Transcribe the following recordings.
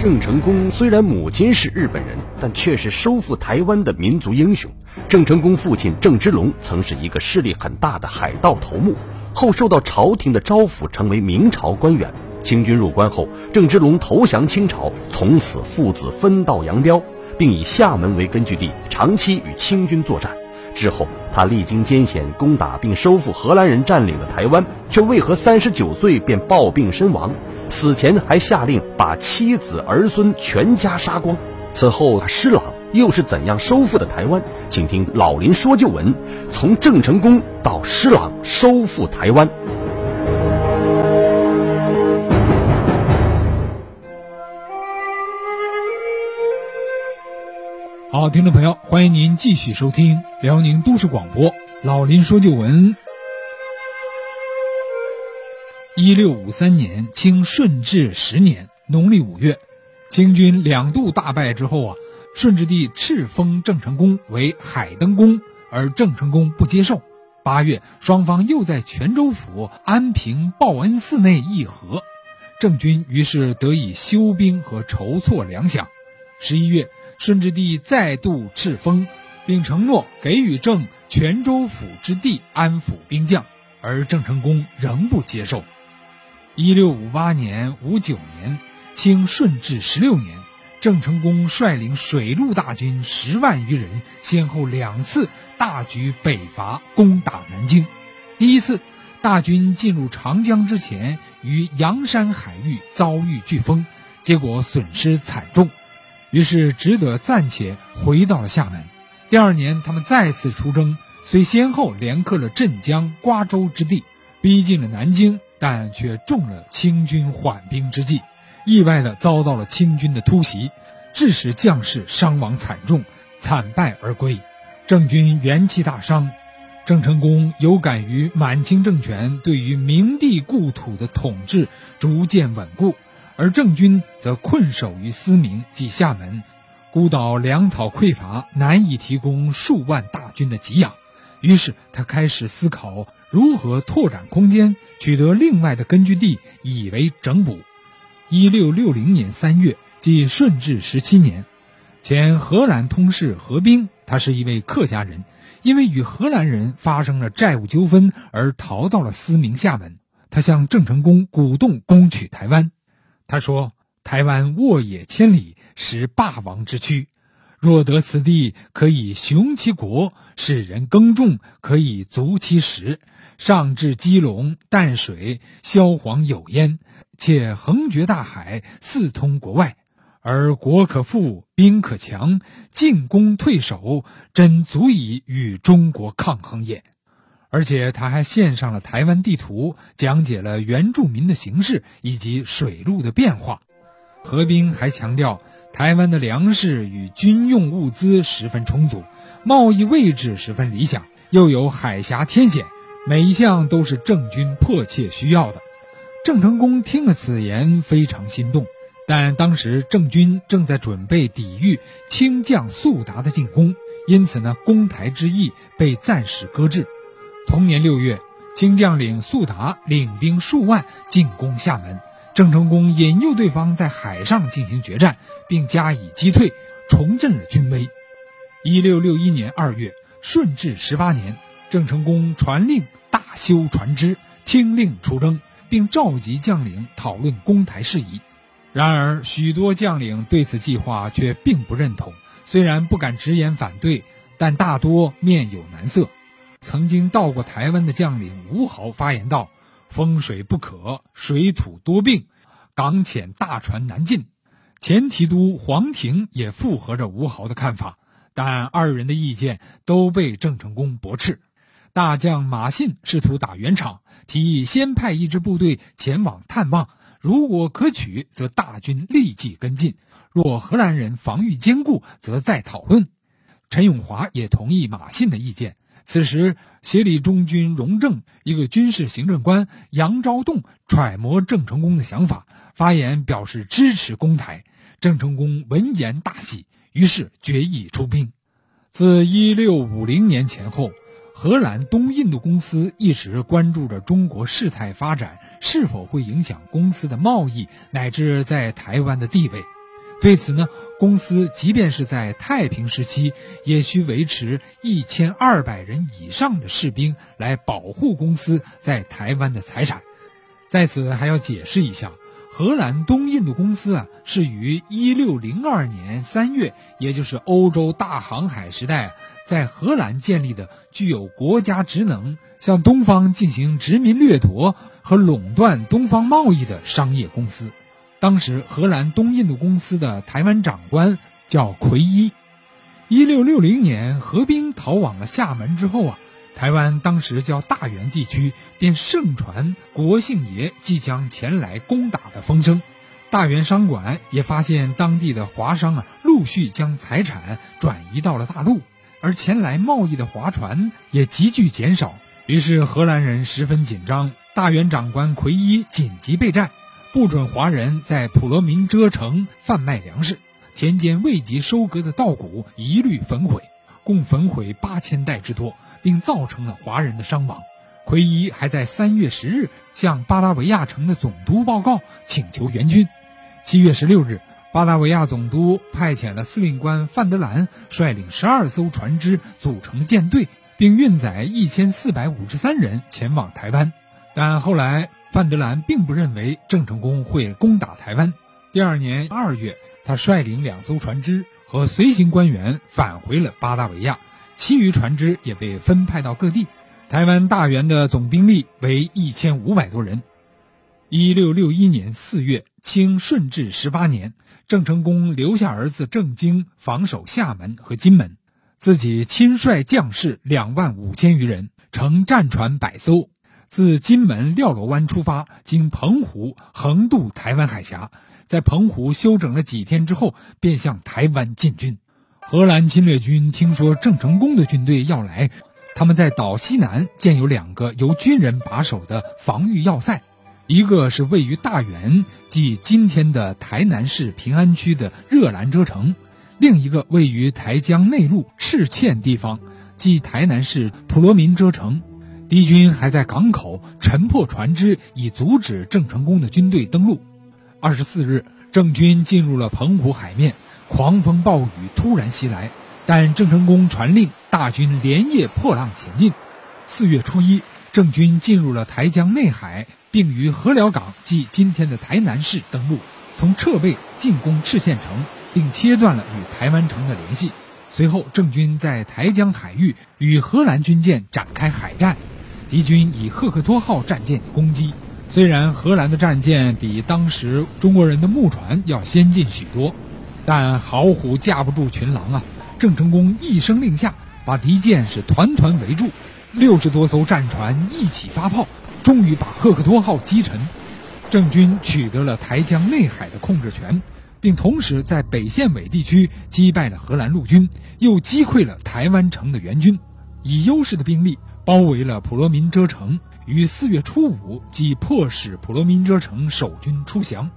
郑成功虽然母亲是日本人，但却是收复台湾的民族英雄。郑成功父亲郑芝龙曾是一个势力很大的海盗头目，后受到朝廷的招抚，成为明朝官员。清军入关后，郑芝龙投降清朝，从此父子分道扬镳，并以厦门为根据地，长期与清军作战。之后，他历经艰险，攻打并收复荷兰人占领的台湾，却为何三十九岁便暴病身亡？死前还下令把妻子儿孙全家杀光。此后，施琅又是怎样收复的台湾？请听老林说旧闻：从郑成功到施琅收复台湾。好，听众朋友，欢迎您继续收听辽宁都市广播老林说旧闻。一六五三年，清顺治十年农历五月，清军两度大败之后啊，顺治帝敕封郑成功为海登公，而郑成功不接受。八月，双方又在泉州府安平报恩寺内议和，郑军于是得以休兵和筹措粮饷。十一月。顺治帝再度敕封，并承诺给予郑泉州府之地安抚兵将，而郑成功仍不接受。一六五八年五九年，清顺治十六年，郑成功率领水陆大军十万余人，先后两次大举北伐，攻打南京。第一次，大军进入长江之前，于阳山海域遭遇飓风，结果损失惨重。于是只得暂且回到了厦门。第二年，他们再次出征，虽先后连克了镇江、瓜州之地，逼近了南京，但却中了清军缓兵之计，意外的遭到了清军的突袭，致使将士伤亡惨重，惨败而归。郑军元气大伤，郑成功有感于满清政权对于明帝故土的统治逐渐稳固。而郑军则困守于思明及厦门，孤岛粮草匮乏，难以提供数万大军的给养。于是他开始思考如何拓展空间，取得另外的根据地，以为整补。一六六零年三月，即顺治十七年，前荷兰通事何冰，他是一位客家人，因为与荷兰人发生了债务纠纷而逃到了思明厦门。他向郑成功鼓动攻取台湾。他说：“台湾沃野千里，实霸王之躯。若得此地，可以雄其国；使人耕种，可以足其食。上至基隆、淡水，萧黄有焉，且横绝大海，四通国外。而国可富，兵可强，进攻退守，真足以与中国抗衡也。”而且他还献上了台湾地图，讲解了原住民的形势以及水路的变化。何冰还强调，台湾的粮食与军用物资十分充足，贸易位置十分理想，又有海峡天险，每一项都是郑军迫切需要的。郑成功听了此言，非常心动，但当时郑军正在准备抵御清将速达的进攻，因此呢，攻台之意被暂时搁置。同年六月，清将领速达领兵数万进攻厦门，郑成功引诱对方在海上进行决战，并加以击退，重振了军威。一六六一年二月，顺治十八年，郑成功传令大修船只，听令出征，并召集将领讨论攻台事宜。然而，许多将领对此计划却并不认同，虽然不敢直言反对，但大多面有难色。曾经到过台湾的将领吴豪发言道：“风水不可，水土多病，港浅大船难进。”前提督黄庭也附和着吴豪的看法，但二人的意见都被郑成功驳斥。大将马信试图打圆场，提议先派一支部队前往探望，如果可取，则大军立即跟进；若荷兰人防御坚固，则再讨论。陈永华也同意马信的意见。此时，协理中军荣正一个军事行政官杨昭栋揣摩郑成功的想法，发言表示支持攻台。郑成功闻言大喜，于是决意出兵。自1650年前后，荷兰东印度公司一直关注着中国事态发展是否会影响公司的贸易乃至在台湾的地位。对此呢，公司即便是在太平时期，也需维持一千二百人以上的士兵来保护公司在台湾的财产。在此还要解释一下，荷兰东印度公司啊，是于一六零二年三月，也就是欧洲大航海时代，在荷兰建立的具有国家职能、向东方进行殖民掠夺和垄断东方贸易的商业公司。当时，荷兰东印度公司的台湾长官叫奎一。一六六零年，合兵逃往了厦门之后啊，台湾当时叫大元地区便盛传国姓爷即将前来攻打的风声。大元商馆也发现当地的华商啊，陆续将财产转移到了大陆，而前来贸易的划船也急剧减少。于是，荷兰人十分紧张，大元长官奎一紧急备战。不准华人在普罗民遮城贩卖粮食，田间未及收割的稻谷一律焚毁，共焚毁八千袋之多，并造成了华人的伤亡。奎一还在三月十日向巴达维亚城的总督报告，请求援军。七月十六日，巴达维亚总督派遣了司令官范德兰率领十二艘船只组成舰队，并运载一千四百五十三人前往台湾，但后来。范德兰并不认为郑成功会攻打台湾。第二年二月，他率领两艘船只和随行官员返回了巴达维亚，其余船只也被分派到各地。台湾大元的总兵力为一千五百多人。一六六一年四月，清顺治十八年，郑成功留下儿子郑经防守厦门和金门，自己亲率将士两万五千余人，乘战船百艘。自金门廖罗湾出发，经澎湖横渡台湾海峡，在澎湖休整了几天之后，便向台湾进军。荷兰侵略军听说郑成功的军队要来，他们在岛西南建有两个由军人把守的防御要塞，一个是位于大园，即今天的台南市平安区的热兰遮城；另一个位于台江内陆赤嵌地方，即台南市普罗民遮城。敌军还在港口沉破船只，以阻止郑成功的军队登陆。二十四日，郑军进入了澎湖海面，狂风暴雨突然袭来，但郑成功传令大军连夜破浪前进。四月初一，郑军进入了台江内海，并于河寮港即今天的台南市登陆，从侧背进攻赤县城，并切断了与台湾城的联系。随后，郑军在台江海域与荷兰军舰展开海战。敌军以赫克托号战舰攻击，虽然荷兰的战舰比当时中国人的木船要先进许多，但好虎架不住群狼啊！郑成功一声令下，把敌舰是团团围住，六十多艘战船一起发炮，终于把赫克托号击沉。郑军取得了台江内海的控制权，并同时在北线尾地区击败了荷兰陆军，又击溃了台湾城的援军，以优势的兵力。包围了普罗民遮城，于四月初五即迫使普罗民遮城守军出降。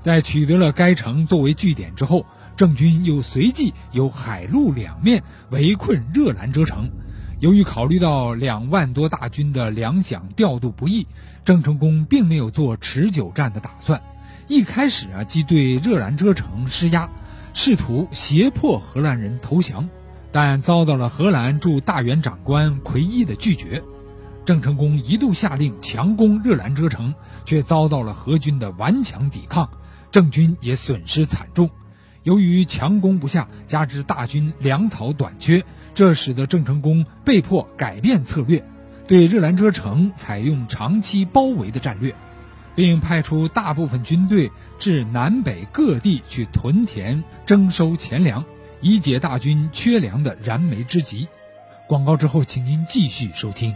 在取得了该城作为据点之后，郑军又随即由海陆两面围困热兰遮城。由于考虑到两万多大军的粮饷调度不易，郑成功并没有做持久战的打算。一开始啊，即对热兰遮城施压，试图胁迫荷兰人投降。但遭到了荷兰驻大元长官奎一的拒绝，郑成功一度下令强攻热兰遮城，却遭到了荷军的顽强抵抗，郑军也损失惨重。由于强攻不下，加之大军粮草短缺，这使得郑成功被迫改变策略，对热兰遮城采用长期包围的战略，并派出大部分军队至南北各地去屯田征收钱粮。以解大军缺粮的燃眉之急。广告之后，请您继续收听。